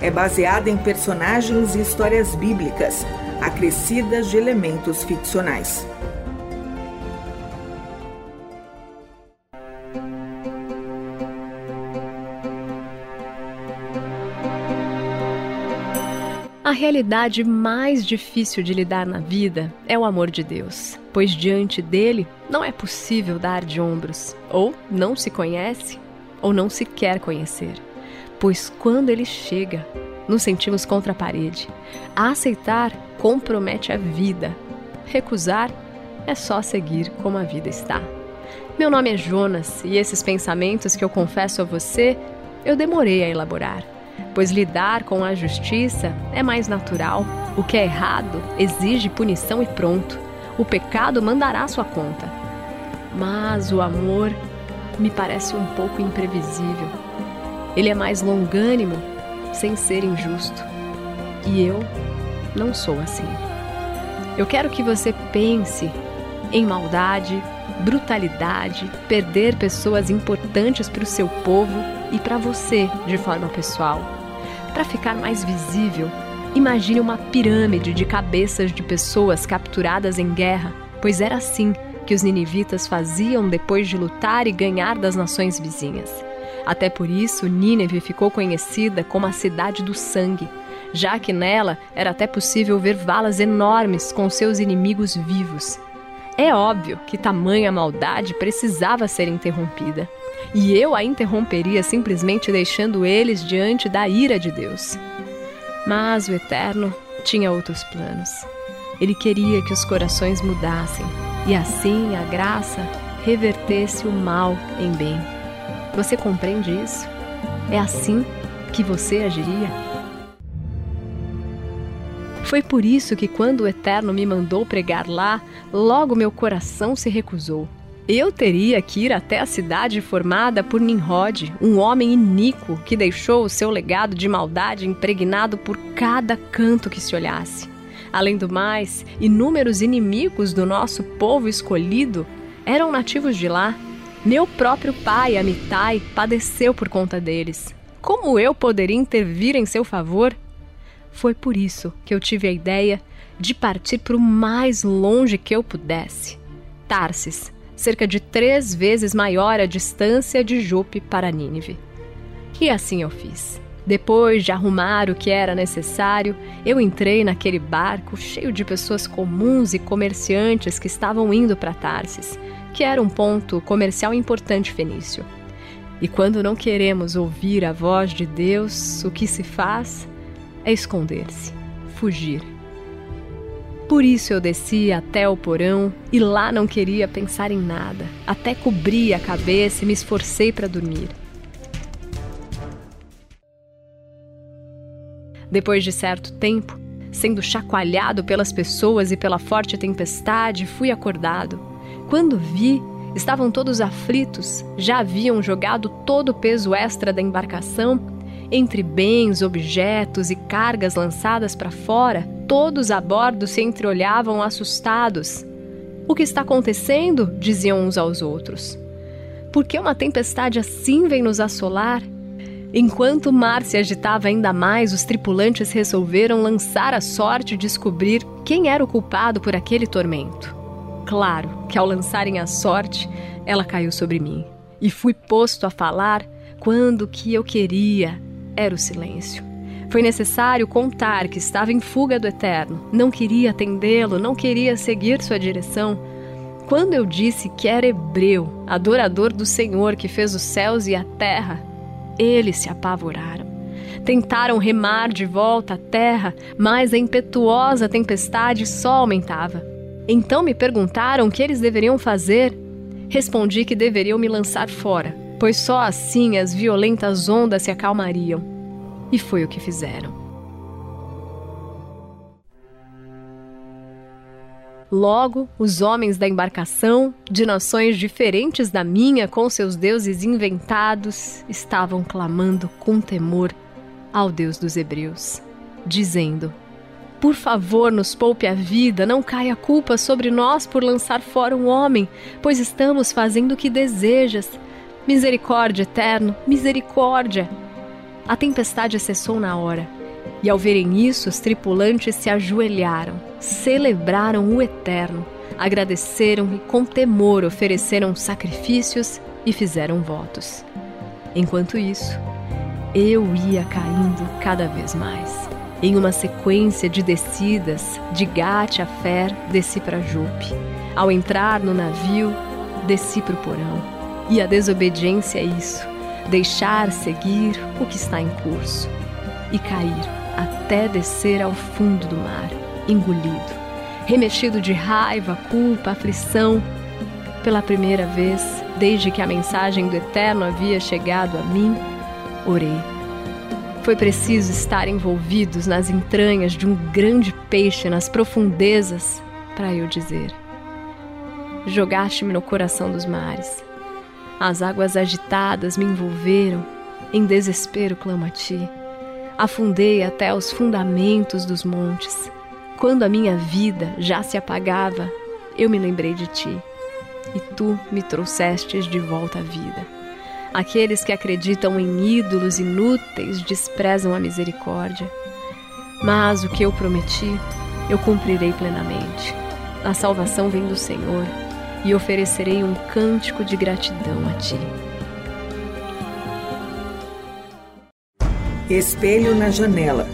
é baseada em personagens e histórias bíblicas, acrescidas de elementos ficcionais. A realidade mais difícil de lidar na vida é o amor de Deus, pois diante dele não é possível dar de ombros, ou não se conhece, ou não se quer conhecer. Pois quando ele chega, nos sentimos contra a parede. A aceitar compromete a vida. Recusar é só seguir como a vida está. Meu nome é Jonas e esses pensamentos que eu confesso a você, eu demorei a elaborar pois lidar com a justiça é mais natural. O que é errado exige punição e pronto. O pecado mandará sua conta. Mas o amor me parece um pouco imprevisível. Ele é mais longânimo, sem ser injusto. E eu não sou assim. Eu quero que você pense em maldade, brutalidade, perder pessoas importantes para o seu povo e para você de forma pessoal. Para ficar mais visível, imagine uma pirâmide de cabeças de pessoas capturadas em guerra, pois era assim que os ninivitas faziam depois de lutar e ganhar das nações vizinhas. Até por isso, Nínive ficou conhecida como a cidade do sangue, já que nela era até possível ver valas enormes com seus inimigos vivos. É óbvio que tamanha maldade precisava ser interrompida e eu a interromperia simplesmente deixando eles diante da ira de Deus. Mas o Eterno tinha outros planos. Ele queria que os corações mudassem e assim a graça revertesse o mal em bem. Você compreende isso? É assim que você agiria? Foi por isso que, quando o Eterno me mandou pregar lá, logo meu coração se recusou. Eu teria que ir até a cidade formada por Nimrod, um homem iníquo que deixou o seu legado de maldade impregnado por cada canto que se olhasse. Além do mais, inúmeros inimigos do nosso povo escolhido eram nativos de lá. Meu próprio pai, Amitai, padeceu por conta deles. Como eu poderia intervir em seu favor? Foi por isso que eu tive a ideia de partir para o mais longe que eu pudesse. Tarsis, cerca de três vezes maior a distância de Jope para Nínive. E assim eu fiz. Depois de arrumar o que era necessário, eu entrei naquele barco cheio de pessoas comuns e comerciantes que estavam indo para Tarsis, que era um ponto comercial importante fenício. E quando não queremos ouvir a voz de Deus, o que se faz é esconder-se, fugir por isso eu desci até o porão e lá não queria pensar em nada. Até cobri a cabeça e me esforcei para dormir. Depois de certo tempo, sendo chacoalhado pelas pessoas e pela forte tempestade, fui acordado. Quando vi, estavam todos aflitos, já haviam jogado todo o peso extra da embarcação entre bens, objetos e cargas lançadas para fora Todos a bordo se entreolhavam assustados. O que está acontecendo? diziam uns aos outros. Por que uma tempestade assim vem nos assolar? Enquanto o mar se agitava ainda mais, os tripulantes resolveram lançar a sorte e descobrir quem era o culpado por aquele tormento. Claro que ao lançarem a sorte, ela caiu sobre mim. E fui posto a falar quando o que eu queria era o silêncio. Foi necessário contar que estava em fuga do Eterno, não queria atendê-lo, não queria seguir sua direção. Quando eu disse que era hebreu, adorador do Senhor que fez os céus e a terra, eles se apavoraram. Tentaram remar de volta à terra, mas a impetuosa tempestade só aumentava. Então me perguntaram o que eles deveriam fazer. Respondi que deveriam me lançar fora, pois só assim as violentas ondas se acalmariam. E foi o que fizeram. Logo, os homens da embarcação, de nações diferentes da minha, com seus deuses inventados, estavam clamando com temor ao Deus dos Hebreus, dizendo: por favor, nos poupe a vida, não caia culpa sobre nós por lançar fora um homem, pois estamos fazendo o que desejas. Misericórdia, eterno, misericórdia. A tempestade cessou na hora e ao verem isso, os tripulantes se ajoelharam, celebraram o Eterno, agradeceram e com temor ofereceram sacrifícios e fizeram votos. Enquanto isso, eu ia caindo cada vez mais. Em uma sequência de descidas, de Gate a Fer, desci para Jope. Ao entrar no navio, desci para o porão. E a desobediência é isso: deixar seguir o que está em curso e cair até descer ao fundo do mar, engolido, remexido de raiva, culpa, aflição. Pela primeira vez, desde que a mensagem do Eterno havia chegado a mim, orei. Foi preciso estar envolvidos nas entranhas de um grande peixe nas profundezas para eu dizer: Jogaste-me no coração dos mares. As águas agitadas me envolveram, em desespero clamo a ti. Afundei até os fundamentos dos montes. Quando a minha vida já se apagava, eu me lembrei de ti, e tu me trouxestes de volta à vida. Aqueles que acreditam em ídolos inúteis desprezam a misericórdia. Mas o que eu prometi, eu cumprirei plenamente. A salvação vem do Senhor, e oferecerei um cântico de gratidão a ti. Espelho na janela.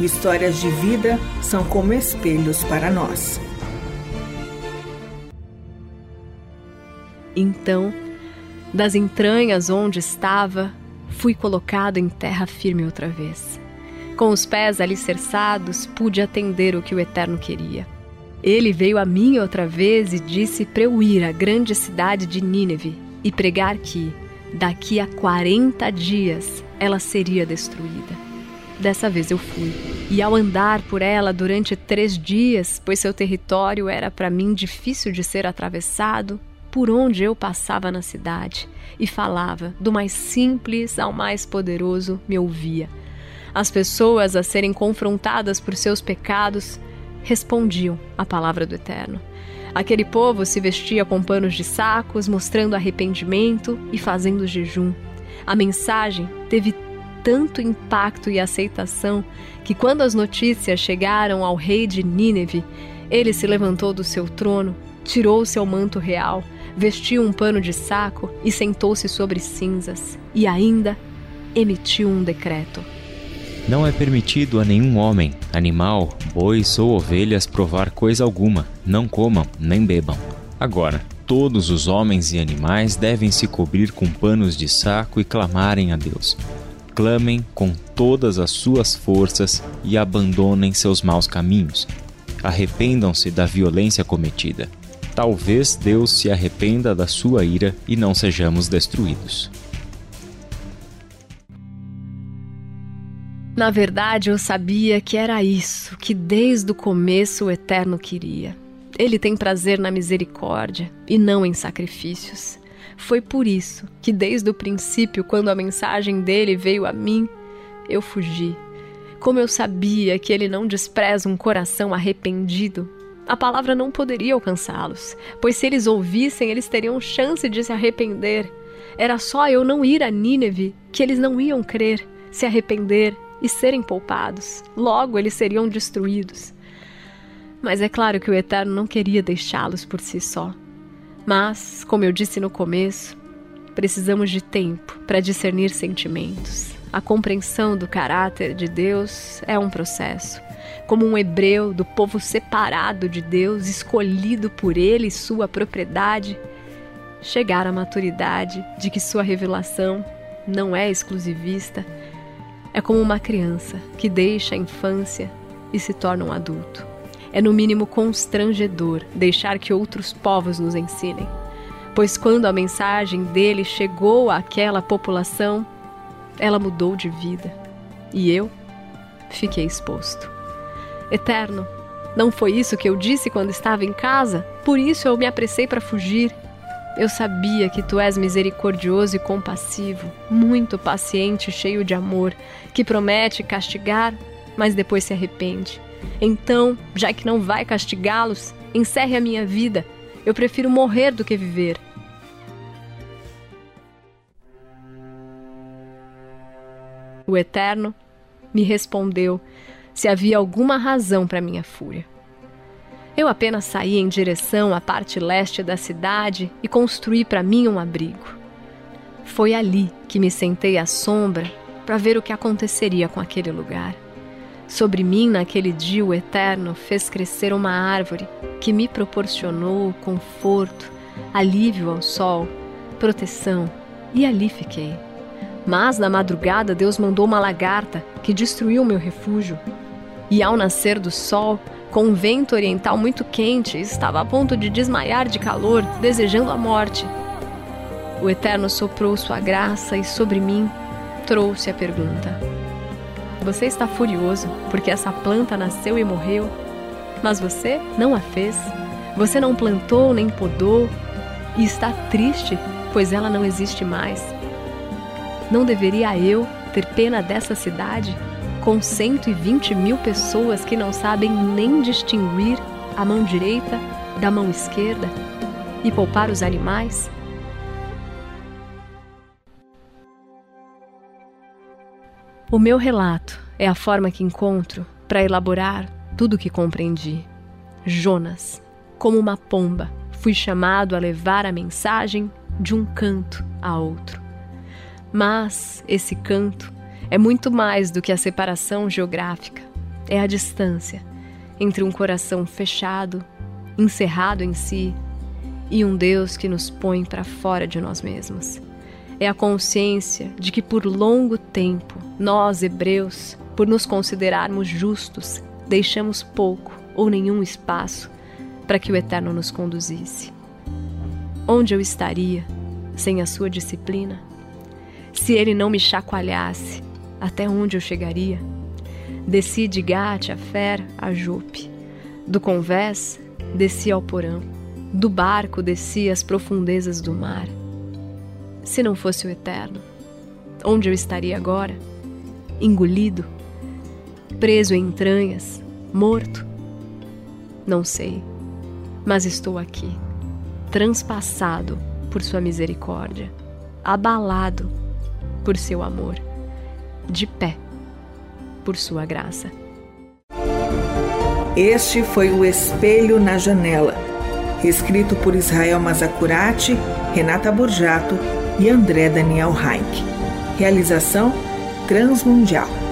Histórias de vida são como espelhos para nós. Então, das entranhas onde estava, fui colocado em terra firme outra vez. Com os pés alicerçados, pude atender o que o Eterno queria. Ele veio a mim outra vez e disse para eu ir à grande cidade de Nínive e pregar que, daqui a 40 dias, ela seria destruída. Dessa vez eu fui, e ao andar por ela durante três dias, pois seu território era para mim difícil de ser atravessado, por onde eu passava na cidade e falava, do mais simples ao mais poderoso, me ouvia. As pessoas a serem confrontadas por seus pecados respondiam à palavra do Eterno. Aquele povo se vestia com panos de sacos, mostrando arrependimento e fazendo jejum. A mensagem teve tanto impacto e aceitação que, quando as notícias chegaram ao rei de Nínive, ele se levantou do seu trono, tirou seu manto real, vestiu um pano de saco e sentou-se sobre cinzas, e ainda emitiu um decreto. Não é permitido a nenhum homem, animal, bois ou ovelhas provar coisa alguma, não comam nem bebam. Agora, todos os homens e animais devem se cobrir com panos de saco e clamarem a Deus. Clamem com todas as suas forças e abandonem seus maus caminhos. Arrependam-se da violência cometida. Talvez Deus se arrependa da sua ira e não sejamos destruídos. Na verdade, eu sabia que era isso que desde o começo o Eterno queria ele tem prazer na misericórdia e não em sacrifícios. Foi por isso que, desde o princípio, quando a mensagem dele veio a mim, eu fugi. Como eu sabia que ele não despreza um coração arrependido, a palavra não poderia alcançá-los, pois se eles ouvissem, eles teriam chance de se arrepender. Era só eu não ir a Nínive que eles não iam crer, se arrepender e serem poupados. Logo, eles seriam destruídos. Mas é claro que o Eterno não queria deixá-los por si só. Mas, como eu disse no começo, precisamos de tempo para discernir sentimentos. A compreensão do caráter de Deus é um processo. Como um hebreu do povo separado de Deus, escolhido por ele sua propriedade, chegar à maturidade de que sua revelação não é exclusivista, é como uma criança que deixa a infância e se torna um adulto. É no mínimo constrangedor deixar que outros povos nos ensinem, pois quando a mensagem dele chegou àquela população, ela mudou de vida e eu fiquei exposto. Eterno, Não foi isso que eu disse quando estava em casa? Por isso eu me apressei para fugir. Eu sabia que tu és misericordioso e compassivo, muito paciente e cheio de amor, que promete castigar, mas depois se arrepende. Então, já que não vai castigá-los, encerre a minha vida. Eu prefiro morrer do que viver. O Eterno me respondeu se havia alguma razão para minha fúria. Eu apenas saí em direção à parte leste da cidade e construí para mim um abrigo. Foi ali que me sentei à sombra para ver o que aconteceria com aquele lugar. Sobre mim, naquele dia, o Eterno fez crescer uma árvore que me proporcionou conforto, alívio ao sol, proteção, e ali fiquei. Mas na madrugada, Deus mandou uma lagarta que destruiu meu refúgio. E ao nascer do sol, com um vento oriental muito quente, estava a ponto de desmaiar de calor, desejando a morte. O Eterno soprou sua graça e sobre mim trouxe a pergunta: Você está furioso porque essa planta nasceu e morreu, mas você não a fez? Você não plantou nem podou e está triste pois ela não existe mais? Não deveria eu ter pena dessa cidade? Com 120 mil pessoas que não sabem nem distinguir a mão direita da mão esquerda e poupar os animais? O meu relato é a forma que encontro para elaborar tudo o que compreendi. Jonas, como uma pomba, fui chamado a levar a mensagem de um canto a outro. Mas esse canto é muito mais do que a separação geográfica, é a distância entre um coração fechado, encerrado em si, e um Deus que nos põe para fora de nós mesmos. É a consciência de que por longo tempo, nós, hebreus, por nos considerarmos justos, deixamos pouco ou nenhum espaço para que o Eterno nos conduzisse. Onde eu estaria sem a sua disciplina? Se ele não me chacoalhasse, até onde eu chegaria? Desci de Gate a Fer a Jope. Do convés, desci ao porão. Do barco, desci às profundezas do mar. Se não fosse o eterno, onde eu estaria agora? Engolido? Preso em entranhas? Morto? Não sei, mas estou aqui, transpassado por Sua misericórdia, abalado por seu amor de pé, por sua graça. Este foi o Espelho na Janela, escrito por Israel Mazacurati, Renata Borjato e André Daniel Heinck. Realização Transmundial.